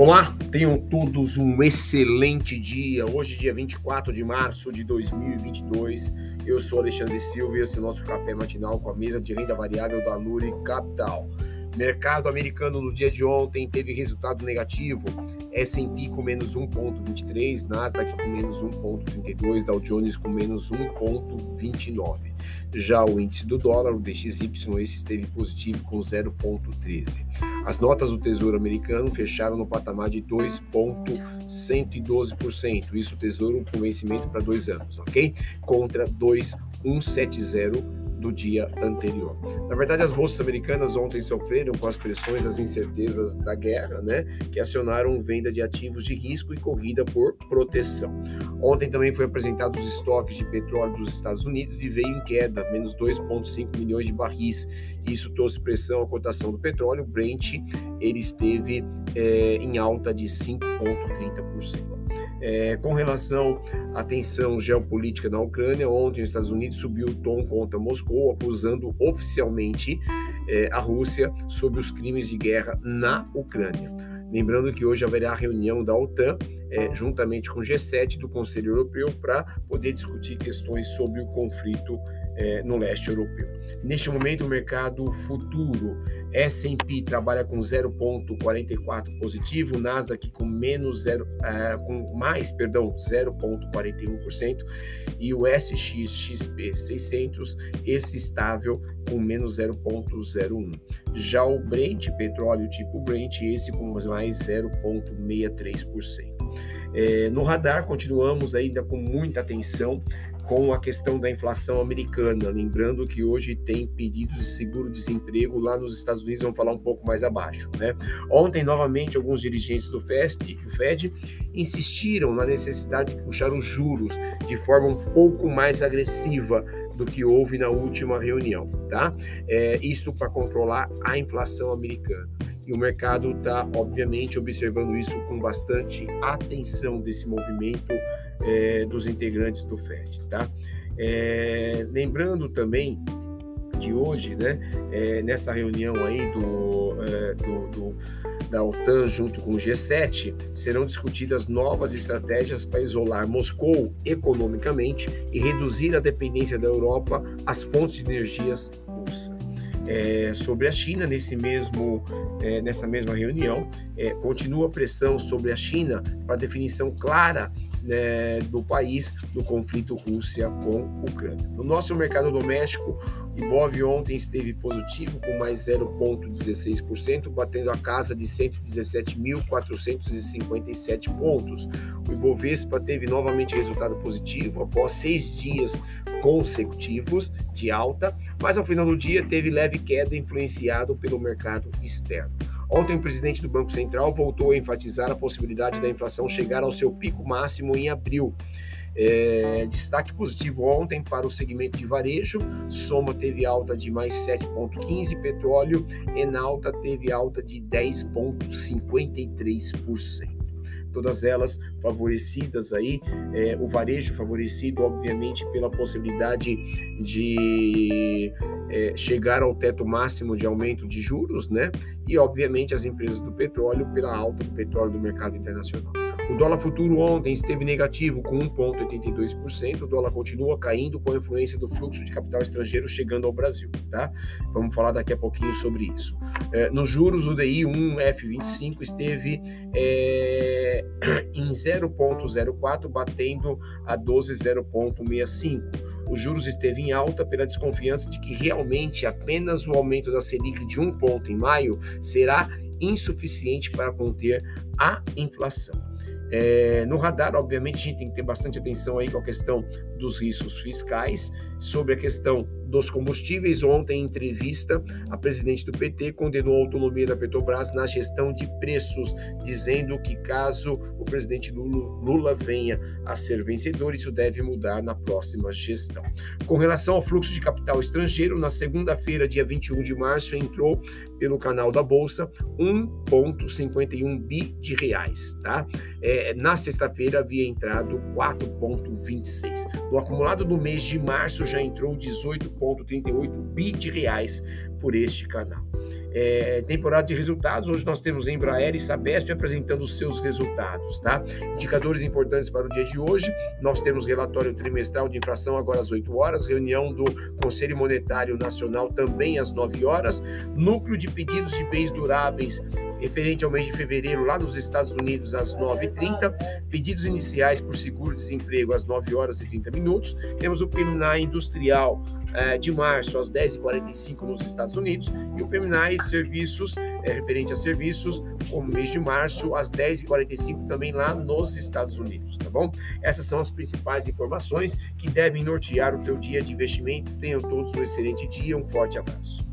Olá, tenham todos um excelente dia. Hoje, dia 24 de março de 2022. Eu sou Alexandre Silva e esse é o nosso café matinal com a mesa de renda variável da Luri Capital. Mercado americano no dia de ontem teve resultado negativo. S&P com menos 1,23, Nasdaq com menos 1,32, Dow Jones com menos 1,29. Já o índice do dólar, o DXY, esse esteve positivo com 0,13. As notas do Tesouro Americano fecharam no patamar de 2,112%. Isso o Tesouro com vencimento para dois anos, ok? Contra 2,170 do dia anterior. Na verdade, as bolsas americanas ontem sofreram com as pressões das incertezas da guerra, né, que acionaram venda de ativos de risco e corrida por proteção. Ontem também foi apresentado os estoques de petróleo dos Estados Unidos e veio em queda, menos 2,5 milhões de barris. Isso trouxe pressão à cotação do petróleo. Brent ele esteve é, em alta de 5,30%. É, com relação à tensão geopolítica na Ucrânia, ontem os Estados Unidos subiu o tom contra Moscou, acusando oficialmente é, a Rússia sobre os crimes de guerra na Ucrânia. Lembrando que hoje haverá reunião da OTAN, é, juntamente com o G7 do Conselho Europeu, para poder discutir questões sobre o conflito é, no leste europeu. Neste momento, o mercado futuro S&P trabalha com 0,44 positivo, Nasdaq com menos 0, uh, com mais, perdão, 0,41% e o SXXP 600 esse estável com menos 0,01. Já o Brent, petróleo tipo Brent, esse com mais 0,63%. É, no radar, continuamos ainda com muita atenção com a questão da inflação americana. Lembrando que hoje tem pedidos de seguro-desemprego lá nos Estados Unidos, vamos falar um pouco mais abaixo. Né? Ontem, novamente, alguns dirigentes do FED, do FED insistiram na necessidade de puxar os juros de forma um pouco mais agressiva do que houve na última reunião. Tá? É, isso para controlar a inflação americana e o mercado está, obviamente, observando isso com bastante atenção desse movimento é, dos integrantes do FED, tá? É, lembrando também que hoje, né, é, nessa reunião aí do, é, do, do, da OTAN junto com o G7, serão discutidas novas estratégias para isolar Moscou economicamente e reduzir a dependência da Europa às fontes de energias é, sobre a China nesse mesmo, é, nessa mesma reunião. É, continua a pressão sobre a China para definição clara né, do país no conflito Rússia com Ucrânia. No nosso mercado doméstico, Ibov ontem esteve positivo com mais 0,16%, batendo a casa de 117.457 pontos. O Ibovespa teve novamente resultado positivo após seis dias consecutivos de alta, mas ao final do dia teve leve queda influenciado pelo mercado externo. Ontem, o presidente do Banco Central voltou a enfatizar a possibilidade da inflação chegar ao seu pico máximo em abril. É, destaque positivo ontem para o segmento de varejo, Soma teve alta de mais 7,15%, petróleo, Enalta teve alta de 10,53% todas elas favorecidas aí, é, o varejo favorecido, obviamente, pela possibilidade de é, chegar ao teto máximo de aumento de juros, né? E, obviamente, as empresas do petróleo pela alta do petróleo do mercado internacional. O dólar futuro ontem esteve negativo com 1,82%. O dólar continua caindo com a influência do fluxo de capital estrangeiro chegando ao Brasil, tá? Vamos falar daqui a pouquinho sobre isso. É, nos juros, o DI 1F25 esteve é, em 0,04, batendo a 12,065 os juros esteve em alta pela desconfiança de que realmente apenas o aumento da Selic de um ponto em maio será insuficiente para conter a inflação. É, no radar, obviamente, a gente tem que ter bastante atenção aí com a questão dos riscos fiscais, sobre a questão dos combustíveis. Ontem, em entrevista, a presidente do PT condenou a autonomia da Petrobras na gestão de preços, dizendo que caso o presidente Lula, venha a ser vencedor, isso deve mudar na próxima gestão. Com relação ao fluxo de capital estrangeiro, na segunda-feira, dia 21 de março, entrou pelo canal da Bolsa 1,51 bi de reais, tá? É, na sexta-feira havia entrado 4,26. No acumulado do mês de março já entrou 18,38 bi de reais por este canal. É, temporada de resultados, hoje nós temos Embraer e Sabesp apresentando os seus resultados, tá? Indicadores importantes para o dia de hoje, nós temos relatório trimestral de inflação agora às 8 horas, reunião do Conselho Monetário Nacional também às 9 horas, núcleo de pedidos de bens duráveis referente ao mês de fevereiro lá nos Estados Unidos às 9h30, pedidos iniciais por seguro-desemprego às 9 horas e 30 minutos, temos o PMI industrial eh, de março às 10h45 nos Estados Unidos e o PMI serviços, eh, referente a serviços, como mês de março às 10h45 também lá nos Estados Unidos, tá bom? Essas são as principais informações que devem nortear o teu dia de investimento. Tenham todos um excelente dia, um forte abraço.